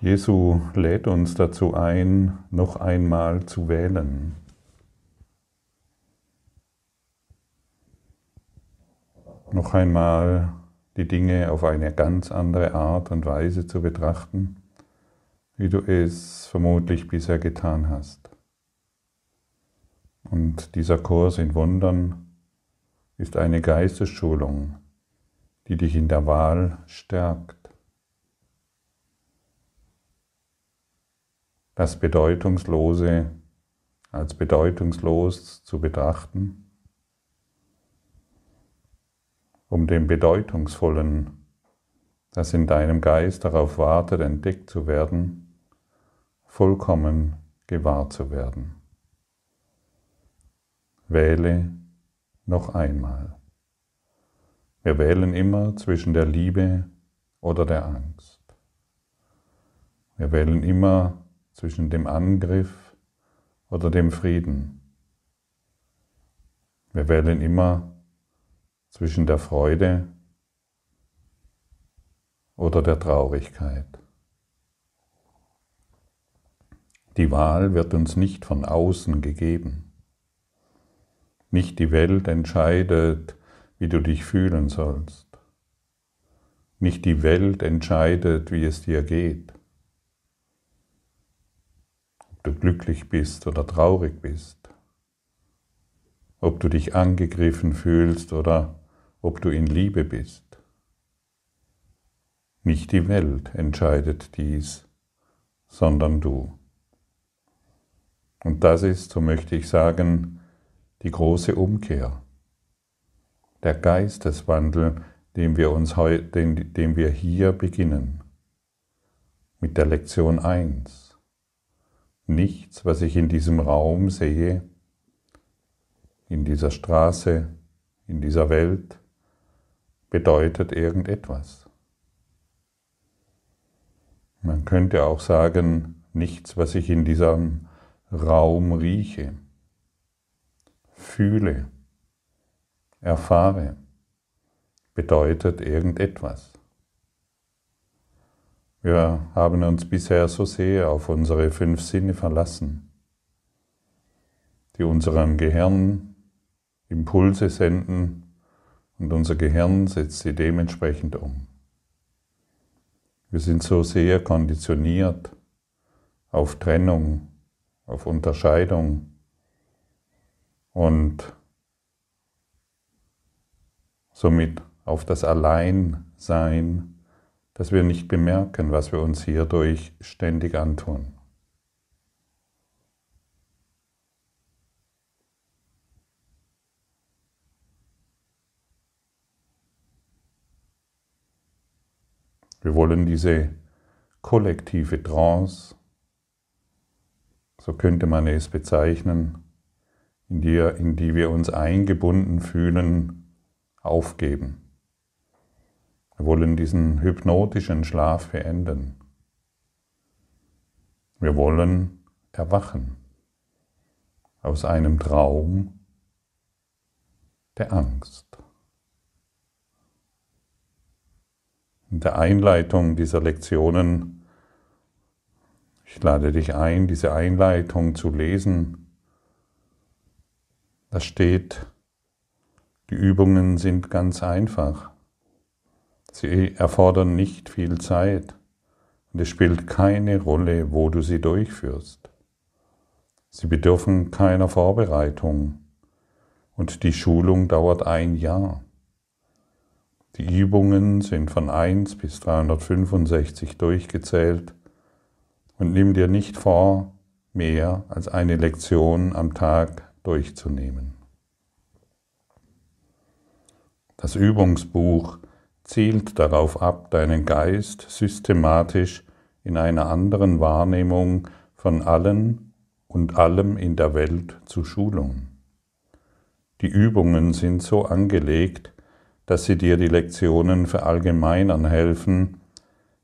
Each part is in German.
Jesu lädt uns dazu ein, noch einmal zu wählen. Noch einmal die Dinge auf eine ganz andere Art und Weise zu betrachten, wie du es vermutlich bisher getan hast. Und dieser Kurs in Wundern ist eine Geistesschulung, die dich in der Wahl stärkt. Das Bedeutungslose als bedeutungslos zu betrachten, um dem Bedeutungsvollen, das in deinem Geist darauf wartet, entdeckt zu werden, vollkommen gewahr zu werden. Wähle noch einmal. Wir wählen immer zwischen der Liebe oder der Angst. Wir wählen immer zwischen dem Angriff oder dem Frieden. Wir wählen immer zwischen der Freude oder der Traurigkeit. Die Wahl wird uns nicht von außen gegeben. Nicht die Welt entscheidet, wie du dich fühlen sollst. Nicht die Welt entscheidet, wie es dir geht du glücklich bist oder traurig bist, ob du dich angegriffen fühlst oder ob du in Liebe bist. Nicht die Welt entscheidet dies, sondern du. Und das ist, so möchte ich sagen, die große Umkehr. Der Geisteswandel, den wir, uns den, den wir hier beginnen. Mit der Lektion 1 nichts, was ich in diesem Raum sehe, in dieser Straße, in dieser Welt, bedeutet irgendetwas. Man könnte auch sagen, nichts, was ich in diesem Raum rieche, fühle, erfahre, bedeutet irgendetwas. Wir haben uns bisher so sehr auf unsere fünf Sinne verlassen, die unserem Gehirn Impulse senden und unser Gehirn setzt sie dementsprechend um. Wir sind so sehr konditioniert auf Trennung, auf Unterscheidung und somit auf das Alleinsein dass wir nicht bemerken, was wir uns hierdurch ständig antun. Wir wollen diese kollektive Trance, so könnte man es bezeichnen, in die, in die wir uns eingebunden fühlen, aufgeben. Wir wollen diesen hypnotischen Schlaf beenden. Wir wollen erwachen aus einem Traum der Angst. In der Einleitung dieser Lektionen, ich lade dich ein, diese Einleitung zu lesen. Da steht, die Übungen sind ganz einfach. Sie erfordern nicht viel Zeit und es spielt keine Rolle, wo du sie durchführst. Sie bedürfen keiner Vorbereitung und die Schulung dauert ein Jahr. Die Übungen sind von 1 bis 365 durchgezählt und nimm dir nicht vor, mehr als eine Lektion am Tag durchzunehmen. Das Übungsbuch zielt darauf ab, deinen Geist systematisch in einer anderen Wahrnehmung von allen und allem in der Welt zu schulen. Die Übungen sind so angelegt, dass sie dir die Lektionen verallgemeinern helfen,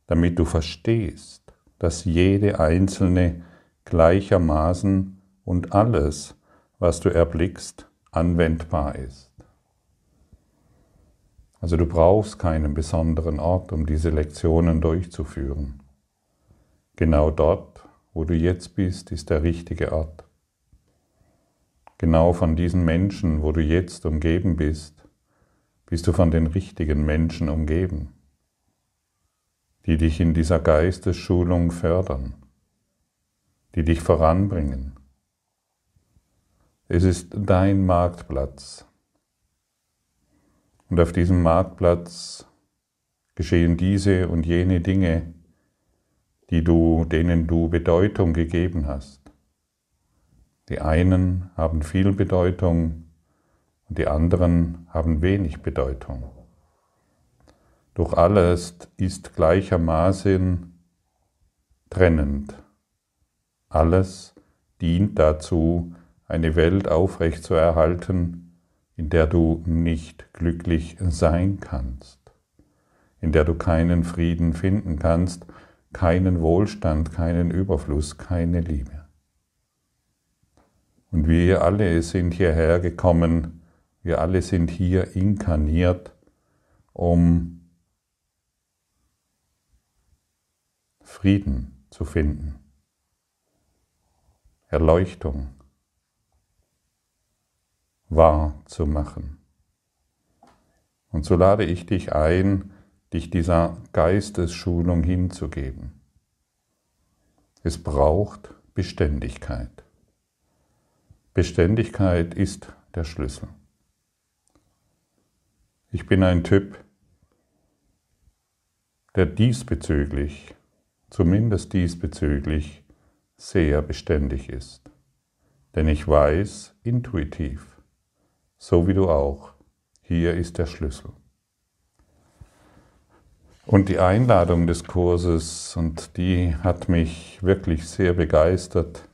damit du verstehst, dass jede einzelne gleichermaßen und alles, was du erblickst, anwendbar ist. Also du brauchst keinen besonderen Ort, um diese Lektionen durchzuführen. Genau dort, wo du jetzt bist, ist der richtige Ort. Genau von diesen Menschen, wo du jetzt umgeben bist, bist du von den richtigen Menschen umgeben, die dich in dieser Geistesschulung fördern, die dich voranbringen. Es ist dein Marktplatz. Und auf diesem Marktplatz geschehen diese und jene Dinge, die du, denen du Bedeutung gegeben hast. Die einen haben viel Bedeutung und die anderen haben wenig Bedeutung. Doch alles ist gleichermaßen trennend. Alles dient dazu, eine Welt aufrechtzuerhalten, in der du nicht glücklich sein kannst, in der du keinen Frieden finden kannst, keinen Wohlstand, keinen Überfluss, keine Liebe. Und wir alle sind hierher gekommen, wir alle sind hier inkarniert, um Frieden zu finden, Erleuchtung wahr zu machen. Und so lade ich dich ein, dich dieser Geistesschulung hinzugeben. Es braucht Beständigkeit. Beständigkeit ist der Schlüssel. Ich bin ein Typ, der diesbezüglich, zumindest diesbezüglich, sehr beständig ist. Denn ich weiß intuitiv, so wie du auch, hier ist der Schlüssel. Und die Einladung des Kurses, und die hat mich wirklich sehr begeistert,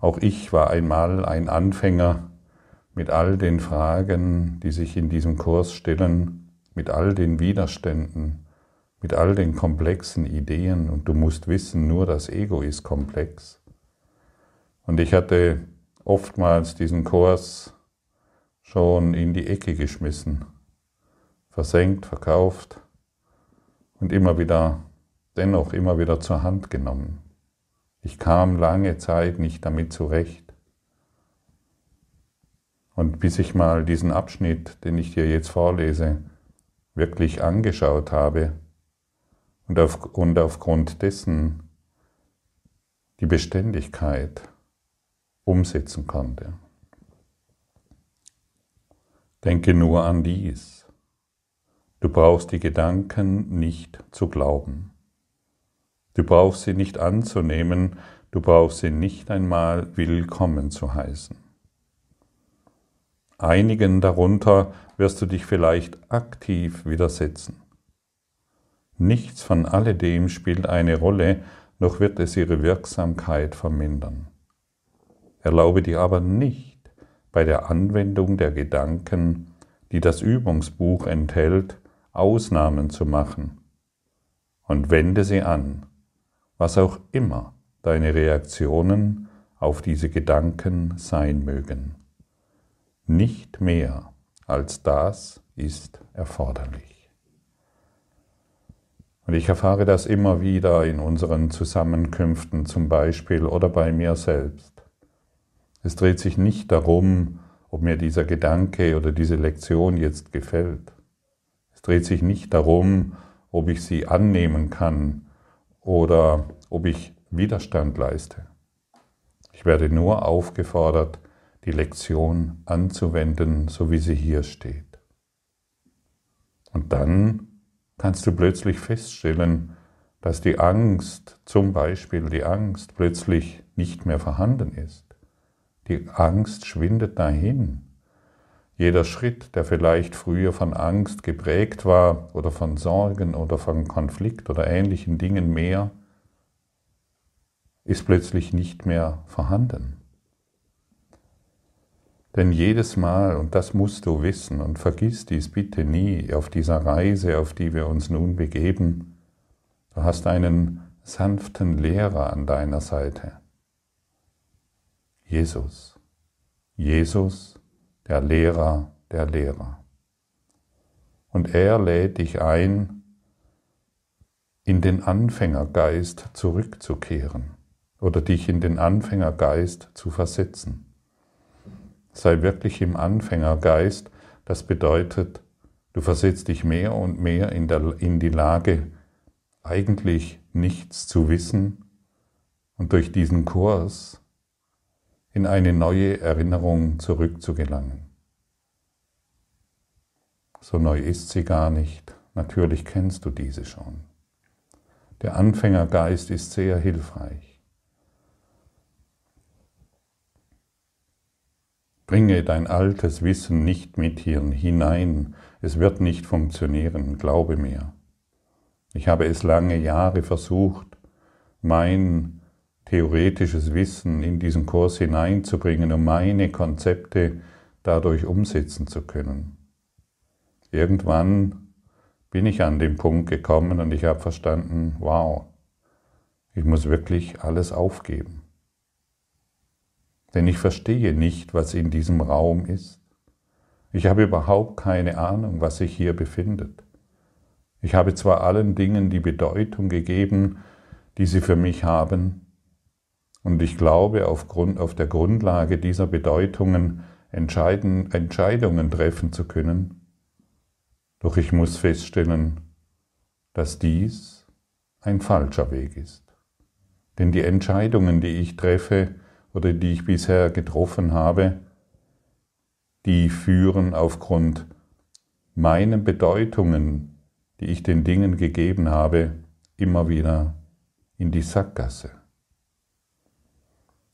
auch ich war einmal ein Anfänger mit all den Fragen, die sich in diesem Kurs stellen, mit all den Widerständen, mit all den komplexen Ideen. Und du musst wissen, nur das Ego ist komplex. Und ich hatte oftmals diesen Kurs schon in die Ecke geschmissen, versenkt, verkauft und immer wieder, dennoch immer wieder zur Hand genommen. Ich kam lange Zeit nicht damit zurecht. Und bis ich mal diesen Abschnitt, den ich dir jetzt vorlese, wirklich angeschaut habe und, auf, und aufgrund dessen die Beständigkeit umsetzen konnte. Denke nur an dies. Du brauchst die Gedanken nicht zu glauben. Du brauchst sie nicht anzunehmen, du brauchst sie nicht einmal willkommen zu heißen. Einigen darunter wirst du dich vielleicht aktiv widersetzen. Nichts von alledem spielt eine Rolle, noch wird es ihre Wirksamkeit vermindern. Erlaube dir aber nicht, bei der Anwendung der Gedanken, die das Übungsbuch enthält, Ausnahmen zu machen und wende sie an was auch immer deine Reaktionen auf diese Gedanken sein mögen. Nicht mehr als das ist erforderlich. Und ich erfahre das immer wieder in unseren Zusammenkünften zum Beispiel oder bei mir selbst. Es dreht sich nicht darum, ob mir dieser Gedanke oder diese Lektion jetzt gefällt. Es dreht sich nicht darum, ob ich sie annehmen kann oder ob ich Widerstand leiste. Ich werde nur aufgefordert, die Lektion anzuwenden, so wie sie hier steht. Und dann kannst du plötzlich feststellen, dass die Angst, zum Beispiel die Angst, plötzlich nicht mehr vorhanden ist. Die Angst schwindet dahin. Jeder Schritt, der vielleicht früher von Angst geprägt war oder von Sorgen oder von Konflikt oder ähnlichen Dingen mehr, ist plötzlich nicht mehr vorhanden. Denn jedes Mal, und das musst du wissen, und vergiss dies bitte nie auf dieser Reise, auf die wir uns nun begeben, du hast einen sanften Lehrer an deiner Seite. Jesus. Jesus der Lehrer der Lehrer. Und er lädt dich ein, in den Anfängergeist zurückzukehren oder dich in den Anfängergeist zu versetzen. Sei wirklich im Anfängergeist, das bedeutet, du versetzt dich mehr und mehr in, der, in die Lage, eigentlich nichts zu wissen und durch diesen Kurs in eine neue Erinnerung zurückzugelangen. So neu ist sie gar nicht, natürlich kennst du diese schon. Der Anfängergeist ist sehr hilfreich. Bringe dein altes Wissen nicht mit hier hinein, es wird nicht funktionieren, glaube mir. Ich habe es lange Jahre versucht, mein theoretisches Wissen in diesen Kurs hineinzubringen, um meine Konzepte dadurch umsetzen zu können. Irgendwann bin ich an den Punkt gekommen und ich habe verstanden, wow, ich muss wirklich alles aufgeben. Denn ich verstehe nicht, was in diesem Raum ist. Ich habe überhaupt keine Ahnung, was sich hier befindet. Ich habe zwar allen Dingen die Bedeutung gegeben, die sie für mich haben, und ich glaube, aufgrund, auf der Grundlage dieser Bedeutungen Entscheidungen treffen zu können, doch ich muss feststellen, dass dies ein falscher Weg ist. Denn die Entscheidungen, die ich treffe oder die ich bisher getroffen habe, die führen aufgrund meinen Bedeutungen, die ich den Dingen gegeben habe, immer wieder in die Sackgasse.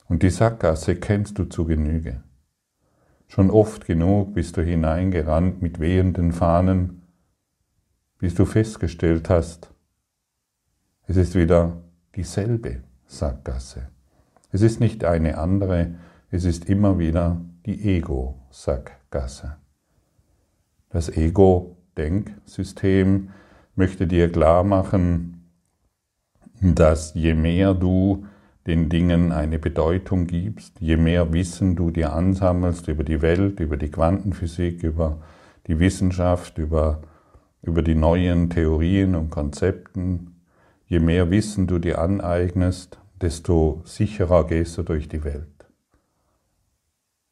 Und die Sackgasse kennst du zu Genüge. Schon oft genug bist du hineingerannt mit wehenden Fahnen, bis du festgestellt hast, es ist wieder dieselbe Sackgasse. Es ist nicht eine andere, es ist immer wieder die Ego-Sackgasse. Das Ego-Denksystem möchte dir klar machen, dass je mehr du den Dingen eine Bedeutung gibst, je mehr Wissen du dir ansammelst über die Welt, über die Quantenphysik, über die Wissenschaft, über über die neuen Theorien und Konzepten. Je mehr Wissen du dir aneignest, desto sicherer gehst du durch die Welt.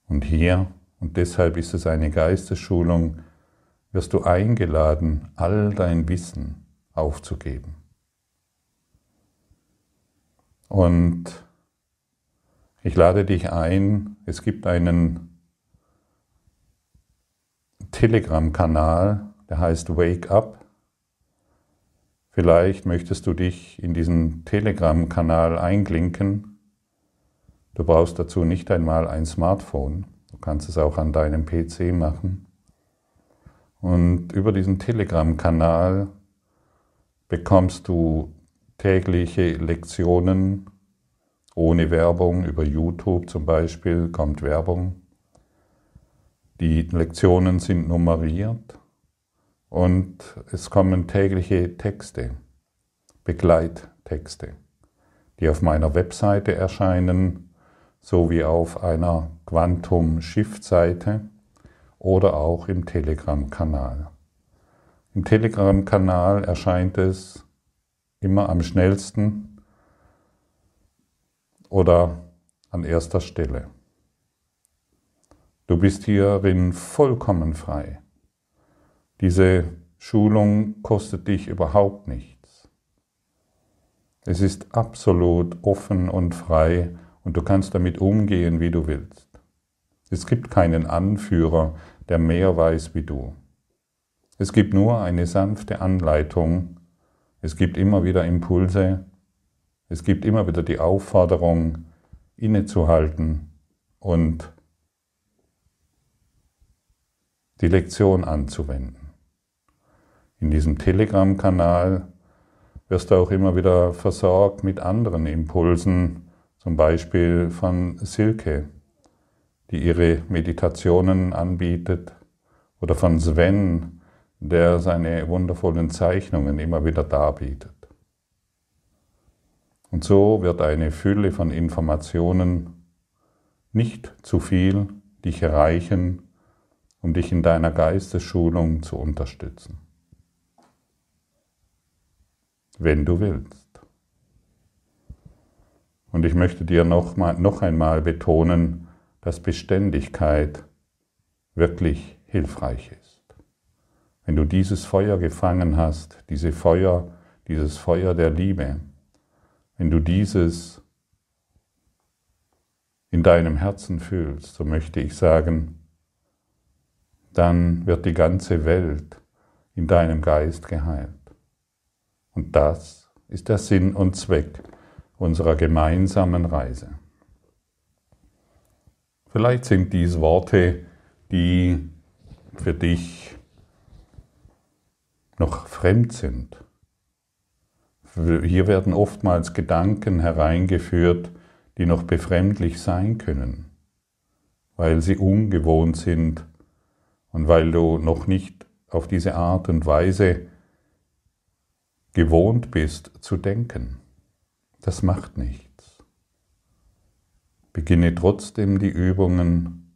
Und hier, und deshalb ist es eine Geistesschulung, wirst du eingeladen, all dein Wissen aufzugeben. Und ich lade dich ein, es gibt einen Telegram-Kanal, der heißt Wake Up. Vielleicht möchtest du dich in diesen Telegram-Kanal einklinken. Du brauchst dazu nicht einmal ein Smartphone. Du kannst es auch an deinem PC machen. Und über diesen Telegram-Kanal bekommst du tägliche Lektionen ohne Werbung. Über YouTube zum Beispiel kommt Werbung. Die Lektionen sind nummeriert und es kommen tägliche Texte, Begleittexte, die auf meiner Webseite erscheinen, sowie auf einer Quantum-Shift-Seite oder auch im Telegram-Kanal. Im Telegram-Kanal erscheint es immer am schnellsten oder an erster Stelle. Du bist hierin vollkommen frei. Diese Schulung kostet dich überhaupt nichts. Es ist absolut offen und frei und du kannst damit umgehen, wie du willst. Es gibt keinen Anführer, der mehr weiß wie du. Es gibt nur eine sanfte Anleitung. Es gibt immer wieder Impulse. Es gibt immer wieder die Aufforderung, innezuhalten und die Lektion anzuwenden. In diesem Telegram-Kanal wirst du auch immer wieder versorgt mit anderen Impulsen, zum Beispiel von Silke, die ihre Meditationen anbietet, oder von Sven, der seine wundervollen Zeichnungen immer wieder darbietet. Und so wird eine Fülle von Informationen nicht zu viel dich erreichen, um dich in deiner Geistesschulung zu unterstützen. wenn du willst. Und ich möchte dir noch, mal, noch einmal betonen, dass Beständigkeit wirklich hilfreich ist. Wenn du dieses Feuer gefangen hast, diese Feuer, dieses Feuer der Liebe, wenn du dieses in deinem Herzen fühlst, so möchte ich sagen, dann wird die ganze Welt in deinem Geist geheilt. Und das ist der Sinn und Zweck unserer gemeinsamen Reise. Vielleicht sind dies Worte, die für dich noch fremd sind. Hier werden oftmals Gedanken hereingeführt, die noch befremdlich sein können, weil sie ungewohnt sind und weil du noch nicht auf diese Art und Weise gewohnt bist zu denken. Das macht nichts. Beginne trotzdem die Übungen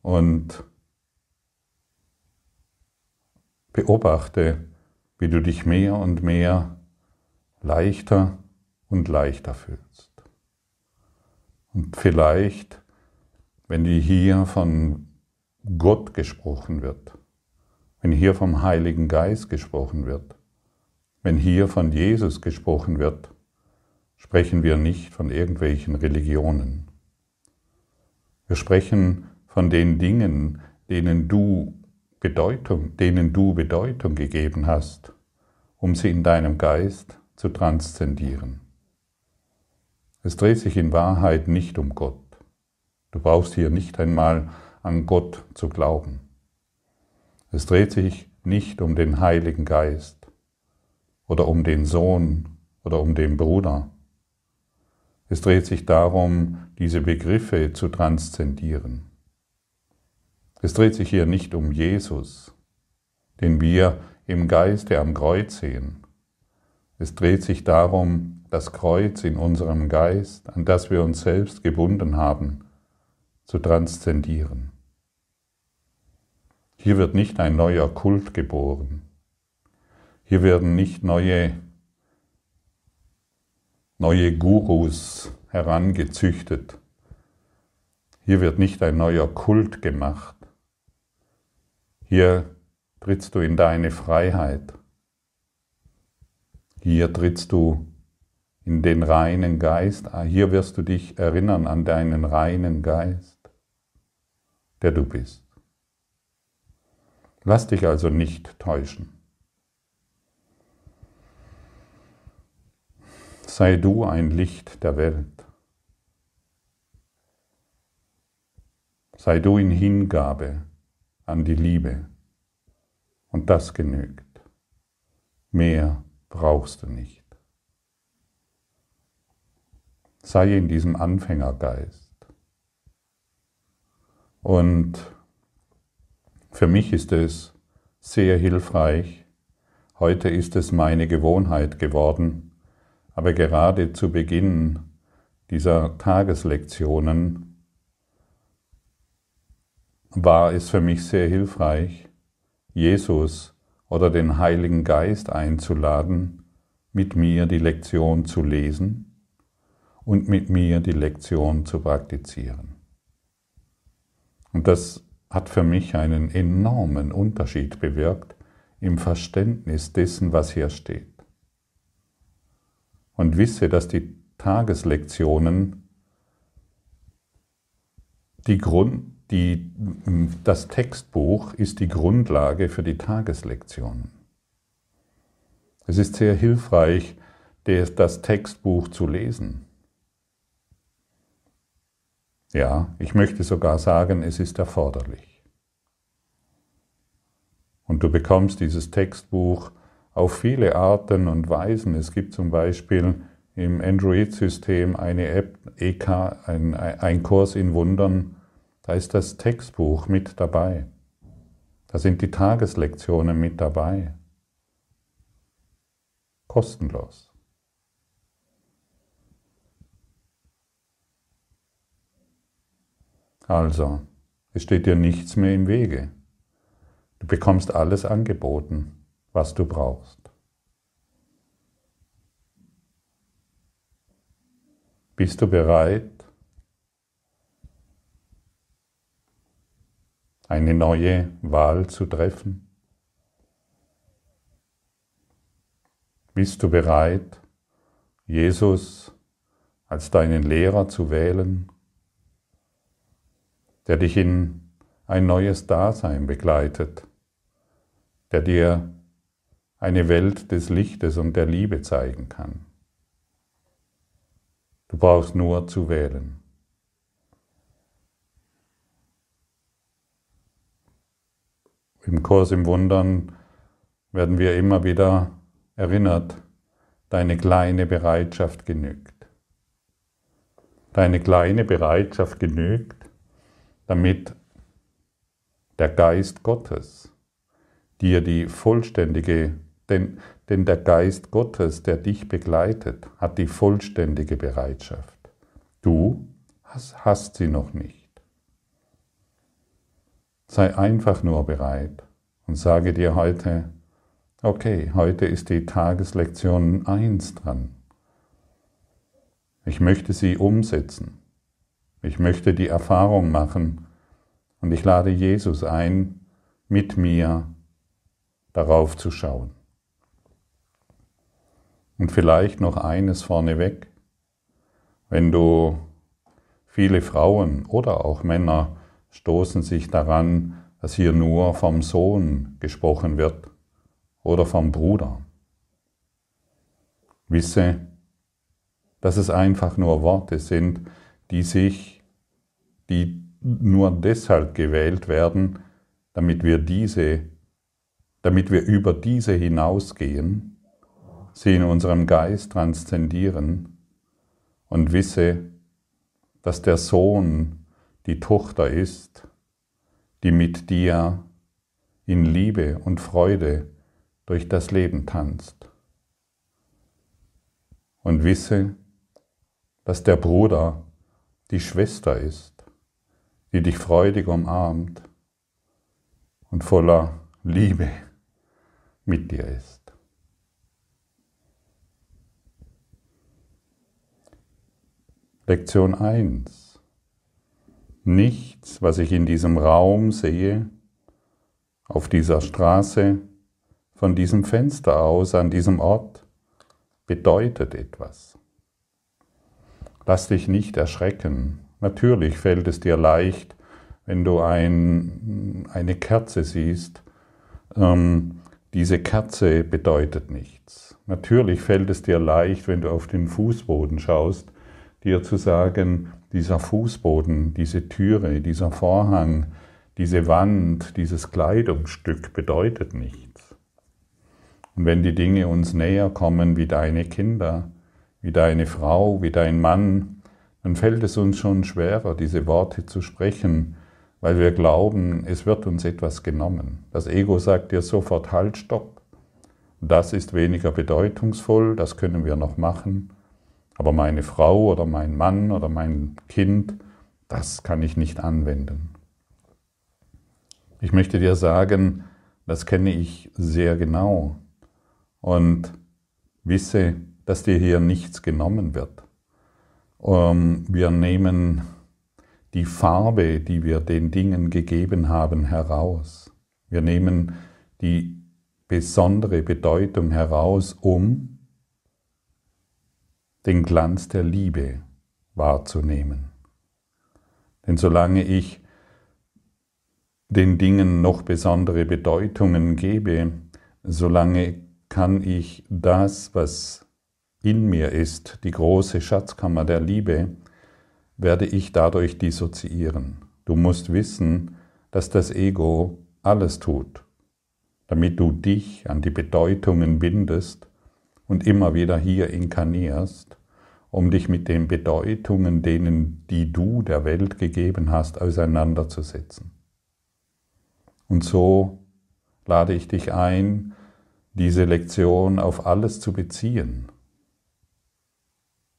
und beobachte, wie du dich mehr und mehr leichter und leichter fühlst. Und vielleicht, wenn die hier von Gott gesprochen wird, wenn hier vom Heiligen Geist gesprochen wird, wenn hier von Jesus gesprochen wird, sprechen wir nicht von irgendwelchen Religionen. Wir sprechen von den Dingen, denen du Bedeutung, denen du Bedeutung gegeben hast, um sie in deinem Geist zu transzendieren. Es dreht sich in Wahrheit nicht um Gott. Du brauchst hier nicht einmal an Gott zu glauben. Es dreht sich nicht um den Heiligen Geist oder um den Sohn oder um den Bruder. Es dreht sich darum, diese Begriffe zu transzendieren. Es dreht sich hier nicht um Jesus, den wir im Geiste am Kreuz sehen. Es dreht sich darum, das Kreuz in unserem Geist, an das wir uns selbst gebunden haben, zu transzendieren. Hier wird nicht ein neuer Kult geboren. Hier werden nicht neue, neue Gurus herangezüchtet. Hier wird nicht ein neuer Kult gemacht. Hier trittst du in deine Freiheit. Hier trittst du in den reinen Geist. Hier wirst du dich erinnern an deinen reinen Geist, der du bist. Lass dich also nicht täuschen. Sei du ein Licht der Welt. Sei du in Hingabe an die Liebe. Und das genügt. Mehr brauchst du nicht. Sei in diesem Anfängergeist. Und für mich ist es sehr hilfreich. Heute ist es meine Gewohnheit geworden, aber gerade zu Beginn dieser Tageslektionen war es für mich sehr hilfreich, Jesus oder den Heiligen Geist einzuladen, mit mir die Lektion zu lesen und mit mir die Lektion zu praktizieren. Und das hat für mich einen enormen Unterschied bewirkt im Verständnis dessen, was hier steht. Und wisse, dass die Tageslektionen die Grund, die, das Textbuch ist die Grundlage für die Tageslektionen. Es ist sehr hilfreich, das Textbuch zu lesen. Ja, ich möchte sogar sagen, es ist erforderlich. Und du bekommst dieses Textbuch auf viele Arten und Weisen. Es gibt zum Beispiel im Android-System eine App, EK, ein, ein Kurs in Wundern, da ist das Textbuch mit dabei. Da sind die Tageslektionen mit dabei. Kostenlos. Also, es steht dir nichts mehr im Wege. Du bekommst alles angeboten, was du brauchst. Bist du bereit, eine neue Wahl zu treffen? Bist du bereit, Jesus als deinen Lehrer zu wählen, der dich in ein neues Dasein begleitet, der dir eine Welt des Lichtes und der Liebe zeigen kann? Du brauchst nur zu wählen. Im Kurs im Wundern werden wir immer wieder erinnert, deine kleine Bereitschaft genügt. Deine kleine Bereitschaft genügt, damit der Geist Gottes dir die vollständige, denn, denn der Geist Gottes, der dich begleitet, hat die vollständige Bereitschaft. Du hast, hast sie noch nicht. Sei einfach nur bereit und sage dir heute, Okay, heute ist die Tageslektion 1 dran. Ich möchte sie umsetzen. Ich möchte die Erfahrung machen und ich lade Jesus ein, mit mir darauf zu schauen. Und vielleicht noch eines vorneweg. Wenn du viele Frauen oder auch Männer stoßen sich daran, dass hier nur vom Sohn gesprochen wird, oder vom Bruder. Wisse, dass es einfach nur Worte sind, die sich, die nur deshalb gewählt werden, damit wir diese, damit wir über diese hinausgehen, sie in unserem Geist transzendieren und wisse, dass der Sohn die Tochter ist, die mit dir in Liebe und Freude durch das Leben tanzt. Und wisse, dass der Bruder die Schwester ist, die dich freudig umarmt und voller Liebe mit dir ist. Lektion 1. Nichts, was ich in diesem Raum sehe, auf dieser Straße, von diesem Fenster aus an diesem Ort bedeutet etwas. Lass dich nicht erschrecken. Natürlich fällt es dir leicht, wenn du ein, eine Kerze siehst. Ähm, diese Kerze bedeutet nichts. Natürlich fällt es dir leicht, wenn du auf den Fußboden schaust, dir zu sagen, dieser Fußboden, diese Türe, dieser Vorhang, diese Wand, dieses Kleidungsstück bedeutet nichts. Und wenn die Dinge uns näher kommen wie deine Kinder, wie deine Frau, wie dein Mann, dann fällt es uns schon schwerer, diese Worte zu sprechen, weil wir glauben, es wird uns etwas genommen. Das Ego sagt dir sofort, halt, stopp. Das ist weniger bedeutungsvoll, das können wir noch machen. Aber meine Frau oder mein Mann oder mein Kind, das kann ich nicht anwenden. Ich möchte dir sagen, das kenne ich sehr genau und wisse, dass dir hier nichts genommen wird. Ähm, wir nehmen die Farbe, die wir den Dingen gegeben haben, heraus. Wir nehmen die besondere Bedeutung heraus, um den Glanz der Liebe wahrzunehmen. Denn solange ich den Dingen noch besondere Bedeutungen gebe, solange kann ich das, was in mir ist, die große Schatzkammer der Liebe, werde ich dadurch dissoziieren. Du musst wissen, dass das Ego alles tut, damit du dich an die Bedeutungen bindest und immer wieder hier inkarnierst, um dich mit den Bedeutungen, denen die du der Welt gegeben hast, auseinanderzusetzen. Und so lade ich dich ein, diese Lektion auf alles zu beziehen,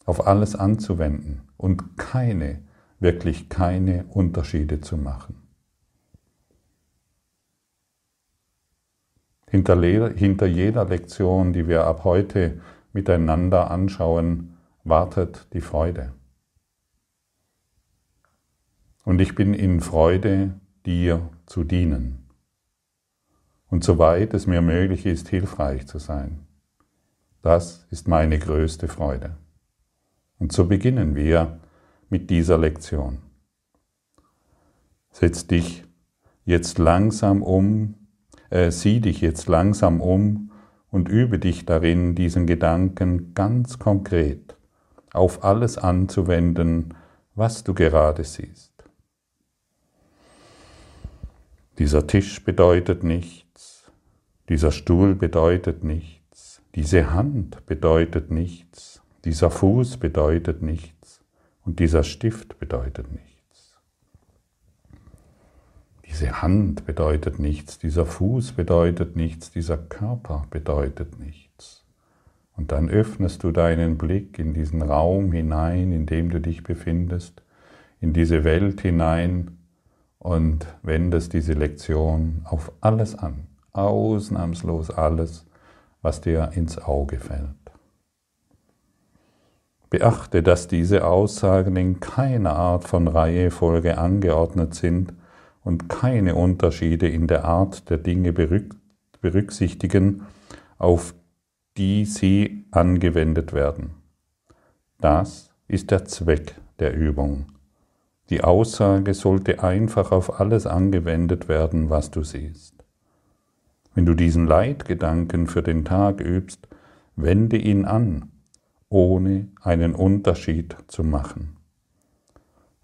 auf alles anzuwenden und keine, wirklich keine Unterschiede zu machen. Hinter, hinter jeder Lektion, die wir ab heute miteinander anschauen, wartet die Freude. Und ich bin in Freude, dir zu dienen. Und soweit es mir möglich ist, hilfreich zu sein. Das ist meine größte Freude. Und so beginnen wir mit dieser Lektion. Setz dich jetzt langsam um, äh, sieh dich jetzt langsam um und übe dich darin, diesen Gedanken ganz konkret auf alles anzuwenden, was du gerade siehst. Dieser Tisch bedeutet nichts, dieser Stuhl bedeutet nichts, diese Hand bedeutet nichts, dieser Fuß bedeutet nichts und dieser Stift bedeutet nichts. Diese Hand bedeutet nichts, dieser Fuß bedeutet nichts, dieser Körper bedeutet nichts. Und dann öffnest du deinen Blick in diesen Raum hinein, in dem du dich befindest, in diese Welt hinein, und wendest diese Lektion auf alles an, ausnahmslos alles, was dir ins Auge fällt. Beachte, dass diese Aussagen in keiner Art von Reihefolge angeordnet sind und keine Unterschiede in der Art der Dinge berücksichtigen, auf die sie angewendet werden. Das ist der Zweck der Übung die Aussage sollte einfach auf alles angewendet werden, was du siehst. Wenn du diesen Leitgedanken für den Tag übst, wende ihn an, ohne einen Unterschied zu machen.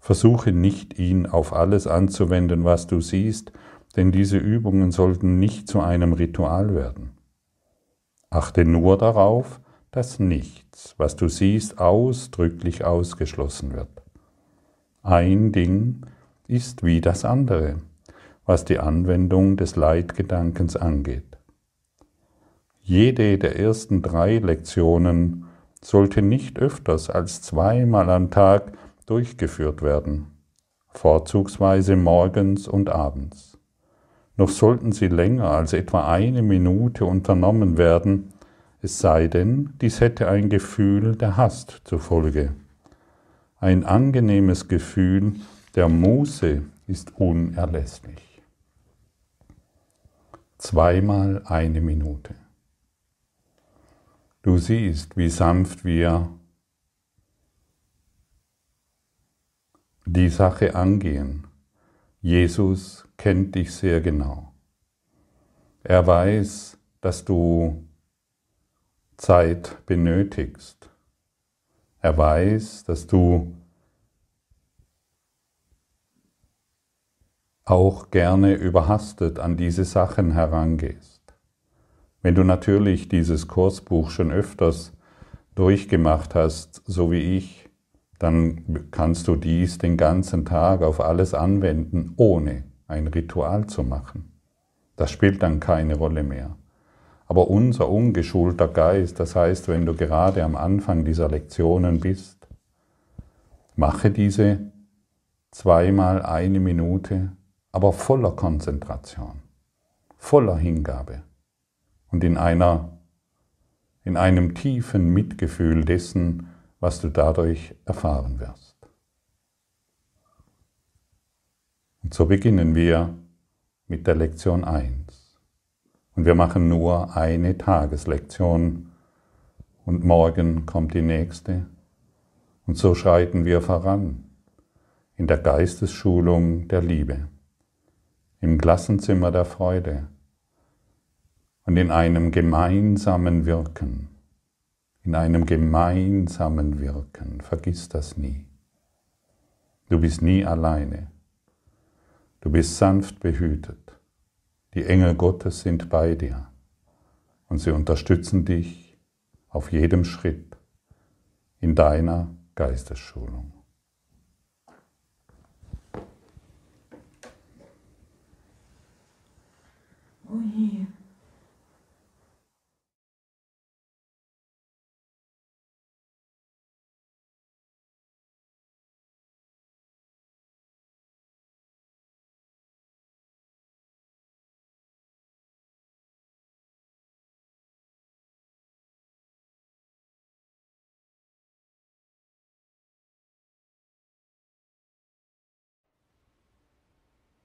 Versuche nicht, ihn auf alles anzuwenden, was du siehst, denn diese Übungen sollten nicht zu einem Ritual werden. Achte nur darauf, dass nichts, was du siehst, ausdrücklich ausgeschlossen wird. Ein Ding ist wie das andere, was die Anwendung des Leitgedankens angeht. Jede der ersten drei Lektionen sollte nicht öfters als zweimal am Tag durchgeführt werden, vorzugsweise morgens und abends. Noch sollten sie länger als etwa eine Minute unternommen werden, es sei denn, dies hätte ein Gefühl der Hast zur Folge. Ein angenehmes Gefühl der Muße ist unerlässlich. Zweimal eine Minute. Du siehst, wie sanft wir die Sache angehen. Jesus kennt dich sehr genau. Er weiß, dass du Zeit benötigst. Er weiß, dass du auch gerne überhastet an diese Sachen herangehst. Wenn du natürlich dieses Kursbuch schon öfters durchgemacht hast, so wie ich, dann kannst du dies den ganzen Tag auf alles anwenden, ohne ein Ritual zu machen. Das spielt dann keine Rolle mehr. Aber unser ungeschulter Geist, das heißt, wenn du gerade am Anfang dieser Lektionen bist, mache diese zweimal eine Minute, aber voller Konzentration, voller Hingabe und in einer in einem tiefen Mitgefühl dessen, was du dadurch erfahren wirst. Und so beginnen wir mit der Lektion 1. Und wir machen nur eine Tageslektion und morgen kommt die nächste. Und so schreiten wir voran in der Geistesschulung der Liebe, im Klassenzimmer der Freude und in einem gemeinsamen Wirken, in einem gemeinsamen Wirken. Vergiss das nie. Du bist nie alleine. Du bist sanft behütet. Die Engel Gottes sind bei dir und sie unterstützen dich auf jedem Schritt in deiner Geistesschulung. Oh je.